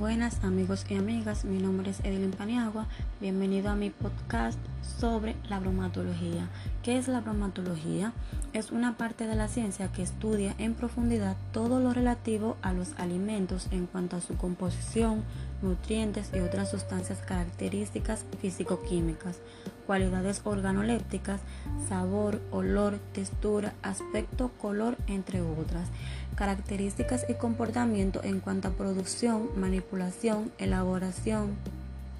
Buenas amigos y amigas, mi nombre es Edilyn Paniagua. Bienvenido a mi podcast sobre la bromatología. ¿Qué es la bromatología? Es una parte de la ciencia que estudia en profundidad todo lo relativo a los alimentos en cuanto a su composición, nutrientes y otras sustancias características físico-químicas, cualidades organolépticas, sabor, olor, textura, aspecto, color, entre otras, características y comportamiento en cuanto a producción, manipulación, elaboración,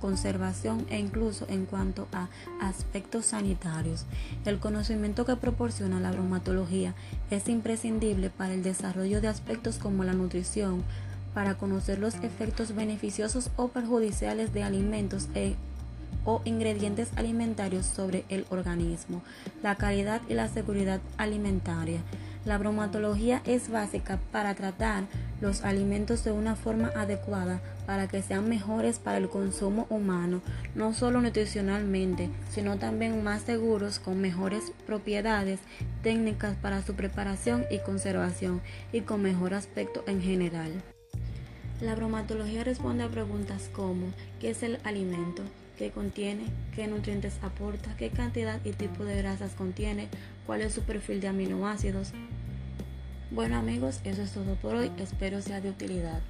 conservación e incluso en cuanto a aspectos sanitarios. El conocimiento que proporciona la bromatología es imprescindible para el desarrollo de aspectos como la nutrición, para conocer los efectos beneficiosos o perjudiciales de alimentos e, o ingredientes alimentarios sobre el organismo, la calidad y la seguridad alimentaria. La bromatología es básica para tratar los alimentos de una forma adecuada para que sean mejores para el consumo humano, no solo nutricionalmente, sino también más seguros con mejores propiedades técnicas para su preparación y conservación y con mejor aspecto en general. La bromatología responde a preguntas como ¿qué es el alimento? ¿Qué contiene? ¿Qué nutrientes aporta? ¿Qué cantidad y tipo de grasas contiene? ¿Cuál es su perfil de aminoácidos? Bueno amigos, eso es todo por hoy. Espero sea de utilidad.